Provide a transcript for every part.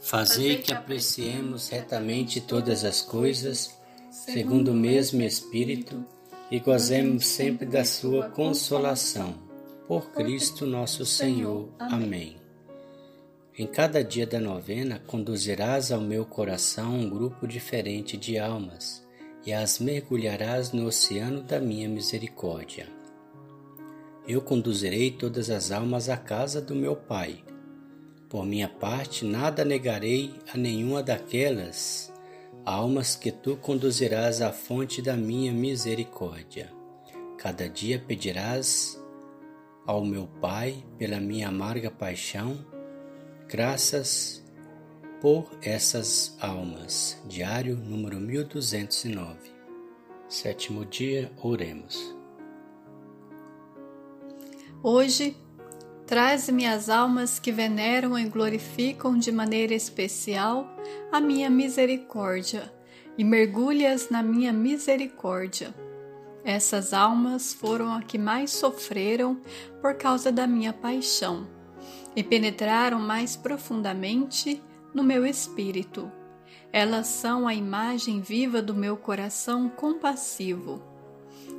Fazei que apreciemos retamente todas as coisas, segundo o mesmo Espírito, e gozemos sempre da Sua consolação. Por Cristo nosso Senhor. Amém. Em cada dia da novena conduzirás ao meu coração um grupo diferente de almas e as mergulharás no oceano da minha misericórdia. Eu conduzirei todas as almas à casa do meu Pai por minha parte, nada negarei a nenhuma daquelas almas que tu conduzirás à fonte da minha misericórdia. Cada dia pedirás ao meu Pai pela minha amarga paixão, graças por essas almas. Diário número 1209. Sétimo dia, oremos. Hoje Traz-me as almas que veneram e glorificam de maneira especial a minha misericórdia e mergulhas na minha misericórdia. Essas almas foram as que mais sofreram por causa da minha paixão e penetraram mais profundamente no meu espírito. Elas são a imagem viva do meu coração compassivo.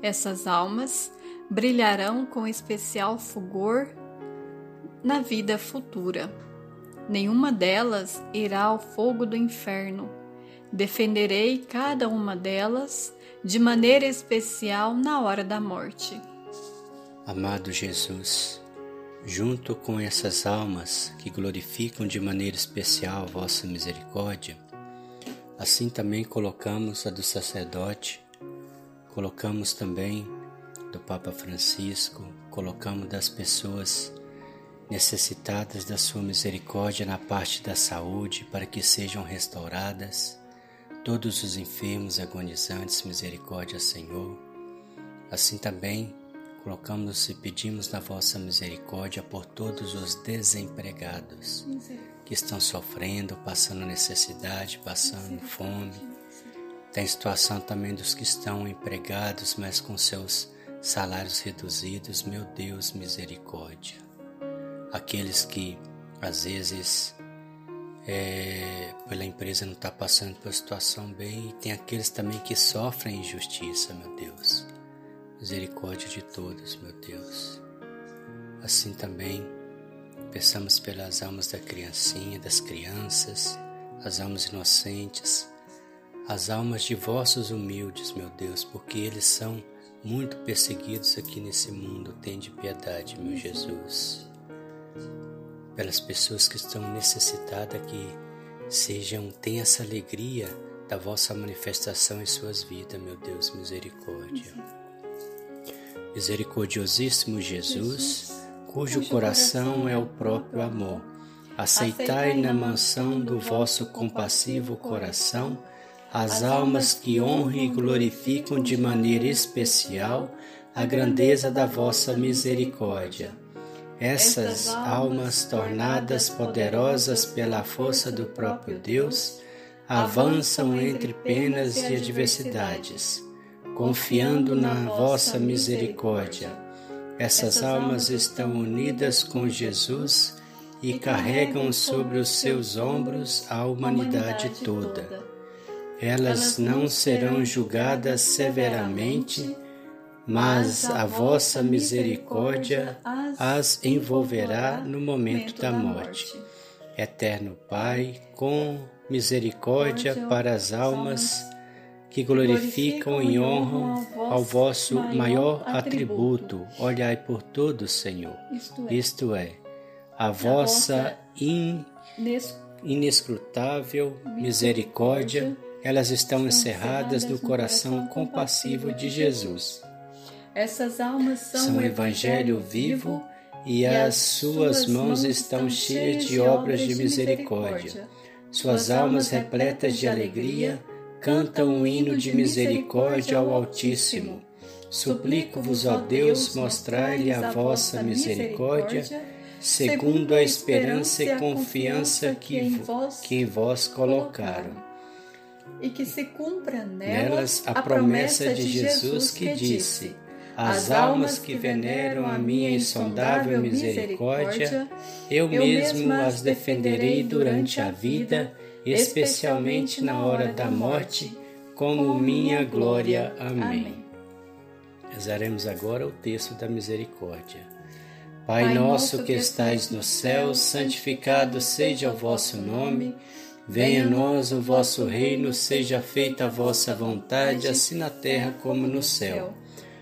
Essas almas brilharão com especial fulgor na vida futura. Nenhuma delas irá ao fogo do inferno. Defenderei cada uma delas de maneira especial na hora da morte. Amado Jesus, junto com essas almas que glorificam de maneira especial vossa misericórdia, assim também colocamos a do sacerdote, colocamos também do Papa Francisco, colocamos das pessoas necessitadas da sua misericórdia na parte da saúde, para que sejam restauradas. Todos os enfermos agonizantes, misericórdia, Senhor. Assim também colocamos e pedimos na vossa misericórdia por todos os desempregados que estão sofrendo, passando necessidade, passando fome. Tem situação também dos que estão empregados, mas com seus salários reduzidos. Meu Deus, misericórdia aqueles que às vezes é, pela empresa não está passando por uma situação bem, e tem aqueles também que sofrem injustiça, meu Deus. Misericórdia de todos, meu Deus. Assim também peçamos pelas almas da criancinha, das crianças, as almas inocentes, as almas de vossos humildes, meu Deus, porque eles são muito perseguidos aqui nesse mundo. Tende piedade, meu Jesus pelas pessoas que estão necessitadas, que sejam, tenham essa alegria da vossa manifestação em suas vidas, meu Deus, misericórdia. Misericordiosíssimo Jesus, cujo coração é o próprio amor, aceitai na mansão do vosso compassivo coração as almas que honram e glorificam de maneira especial a grandeza da vossa misericórdia essas almas tornadas poderosas pela força do próprio Deus avançam entre penas e adversidades, confiando na vossa misericórdia. Essas almas estão unidas com Jesus e carregam sobre os seus ombros a humanidade toda. Elas não serão julgadas severamente mas a vossa misericórdia as envolverá no momento da morte. Eterno Pai, com misericórdia para as almas que glorificam e honram ao vosso maior atributo, olhai por todos, Senhor, isto é, a vossa inescrutável misericórdia, elas estão encerradas no coração compassivo de Jesus essas almas são, são o Evangelho vivo e as suas mãos estão cheias de obras de misericórdia. Suas almas repletas de alegria cantam um hino de misericórdia ao Altíssimo. Suplico-vos, ó Deus, mostrai-lhe a vossa misericórdia, segundo a esperança e confiança que, que em vós colocaram. E que se cumpra nelas a promessa de Jesus que disse: As almas que veneram a minha insondável misericórdia, eu mesmo as defenderei durante a vida, especialmente na hora da morte, como minha glória. Amém. Rezaremos agora o texto da misericórdia. Pai nosso que estais no céu, santificado seja o vosso nome. Venha a nós o vosso reino, seja feita a vossa vontade, assim na terra como no céu.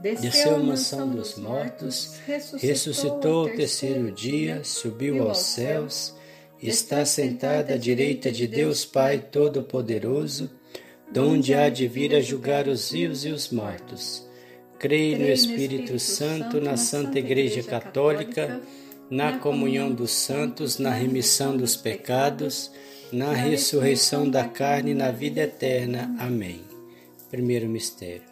desceu à mansão dos mortos, ressuscitou ao terceiro dia, subiu aos céus, está sentado à direita de Deus Pai Todo-Poderoso, donde há de vir a julgar os vivos e os mortos. Creio no Espírito Santo, na Santa Igreja Católica, na comunhão dos santos, na remissão dos pecados, na ressurreição da carne e na vida eterna. Amém. Primeiro mistério.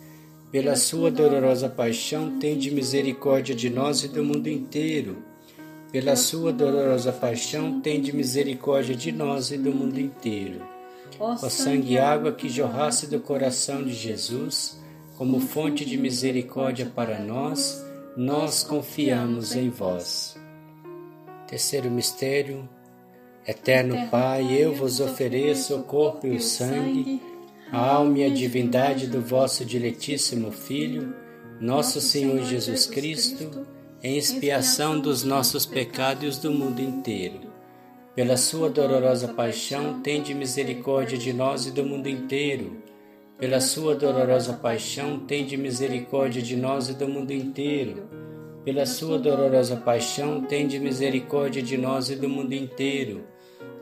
Pela sua dolorosa paixão, tende misericórdia de nós e do mundo inteiro. Pela sua dolorosa paixão, tende misericórdia de nós e do mundo inteiro. Ó sangue e água que jorrasse do coração de Jesus, como fonte de misericórdia para nós, nós confiamos em vós. Terceiro mistério, Eterno Pai, eu vos ofereço o corpo e o sangue, alma e a divindade do vosso diletíssimo Filho, nosso Senhor Jesus Cristo, em expiação dos nossos pecados do mundo inteiro. Pela sua dolorosa paixão, tende misericórdia de nós e do mundo inteiro. Pela sua dolorosa paixão, tende misericórdia de nós e do mundo inteiro pela sua dolorosa paixão, tende misericórdia de nós e do mundo inteiro.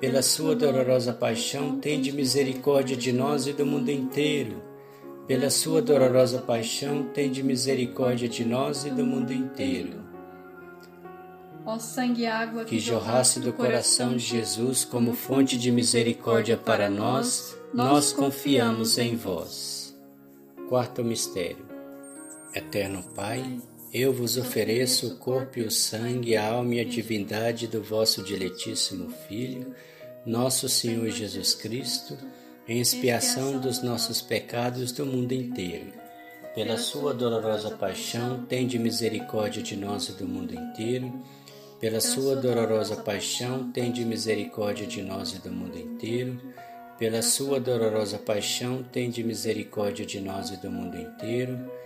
Pela sua dolorosa paixão, tende misericórdia de nós e do mundo inteiro. Pela sua dolorosa paixão, tende misericórdia de nós e do mundo inteiro. Ó sangue e água que jorrasse do coração de Jesus como fonte de misericórdia para nós, nós confiamos em vós. Quarto mistério. Eterno Pai, eu vos ofereço o corpo e o sangue, a alma e a divindade do vosso diletíssimo Filho, nosso Senhor Jesus Cristo, em expiação dos nossos pecados do mundo inteiro. Pela sua dolorosa paixão, tende misericórdia de nós e do mundo inteiro. Pela sua dolorosa paixão, tende misericórdia de nós e do mundo inteiro. Pela sua dolorosa paixão, tende misericórdia de nós e do mundo inteiro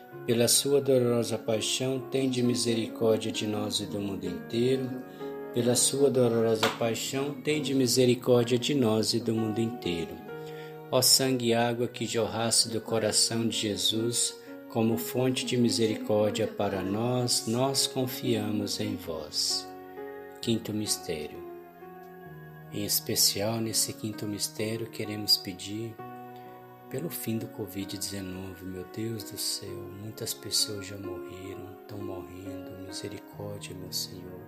pela sua dolorosa paixão, tende misericórdia de nós e do mundo inteiro. Pela sua dolorosa paixão, tende misericórdia de nós e do mundo inteiro. Ó sangue e água que jorrasse do coração de Jesus, como fonte de misericórdia para nós, nós confiamos em vós. Quinto mistério. Em especial nesse quinto mistério, queremos pedir pelo fim do Covid-19, meu Deus do céu, muitas pessoas já morreram, estão morrendo, misericórdia, meu Senhor.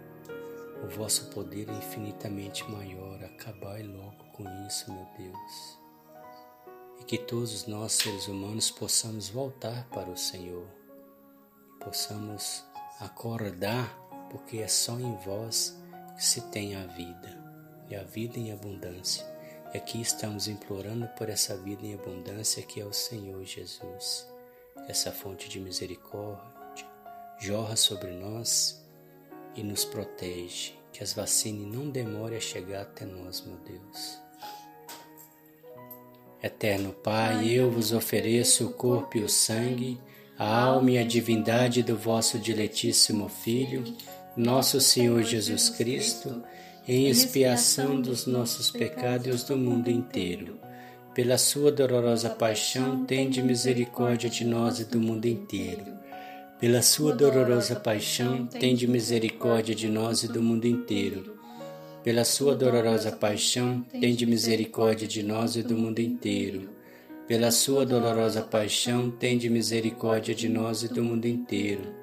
O vosso poder é infinitamente maior, acabai logo com isso, meu Deus. E que todos nós, seres humanos, possamos voltar para o Senhor, possamos acordar, porque é só em vós que se tem a vida, e a vida em abundância. E aqui estamos implorando por essa vida em abundância que é o Senhor Jesus. Essa fonte de misericórdia jorra sobre nós e nos protege. Que as vacinas não demorem a chegar até nós, meu Deus. Eterno Pai, eu vos ofereço o corpo e o sangue, a alma e a divindade do vosso diletíssimo Filho, nosso Senhor Jesus Cristo em expiação dos nossos pecados do mundo inteiro. Pela sua dolorosa paixão, tende misericórdia de nós e do mundo inteiro. Pela sua dolorosa paixão, tende misericórdia de nós e do mundo inteiro. Pela sua dolorosa paixão, tende misericórdia de nós e do mundo inteiro. Pela sua dolorosa paixão, tende misericórdia de nós e do mundo inteiro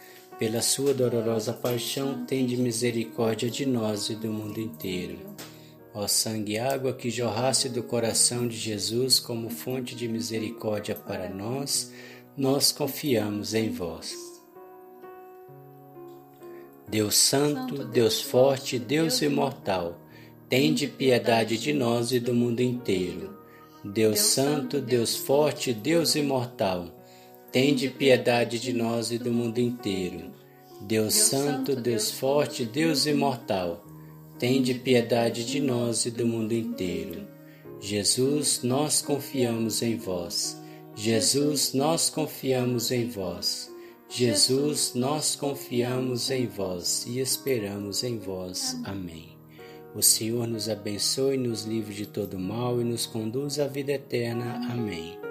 pela sua dolorosa paixão, tende misericórdia de nós e do mundo inteiro. Ó sangue e água que jorrasse do coração de Jesus como fonte de misericórdia para nós, nós confiamos em vós. Deus Santo, Deus Forte, Deus Imortal, tende piedade de nós e do mundo inteiro. Deus Santo, Deus Forte, Deus Imortal, tende piedade de nós e do mundo inteiro. Deus Santo, Deus Forte, Deus Imortal, tende piedade de nós e do mundo inteiro. Jesus, nós confiamos em vós. Jesus, nós confiamos em vós. Jesus, nós confiamos em vós e esperamos em vós. Amém. O Senhor nos abençoe, nos livre de todo mal e nos conduz à vida eterna. Amém.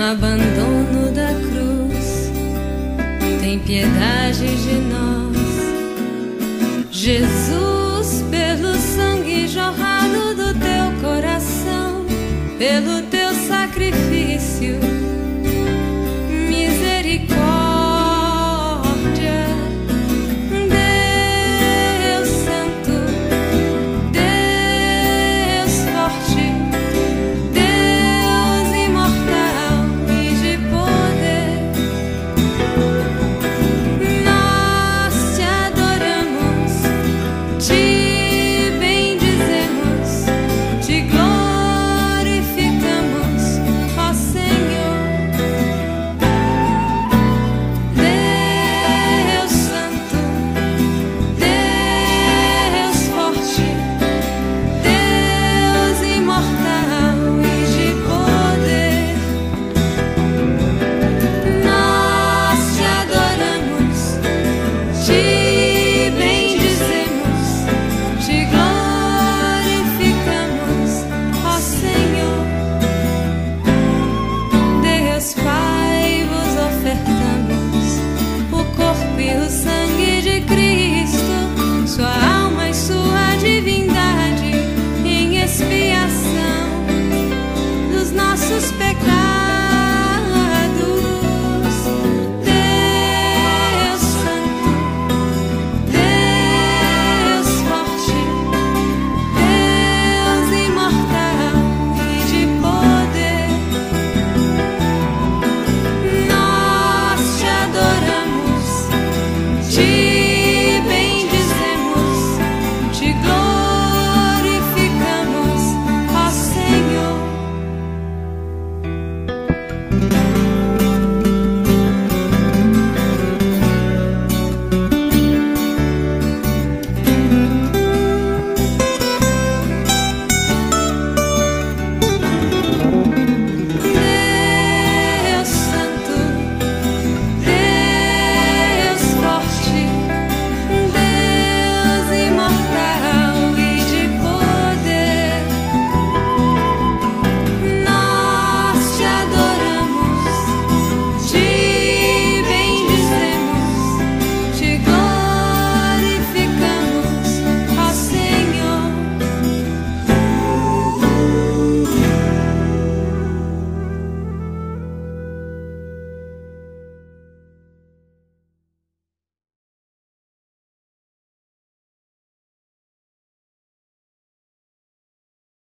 No abandono da cruz, tem piedade de nós. Jesus, pelo sangue jorrado do teu coração, pelo teu sacrifício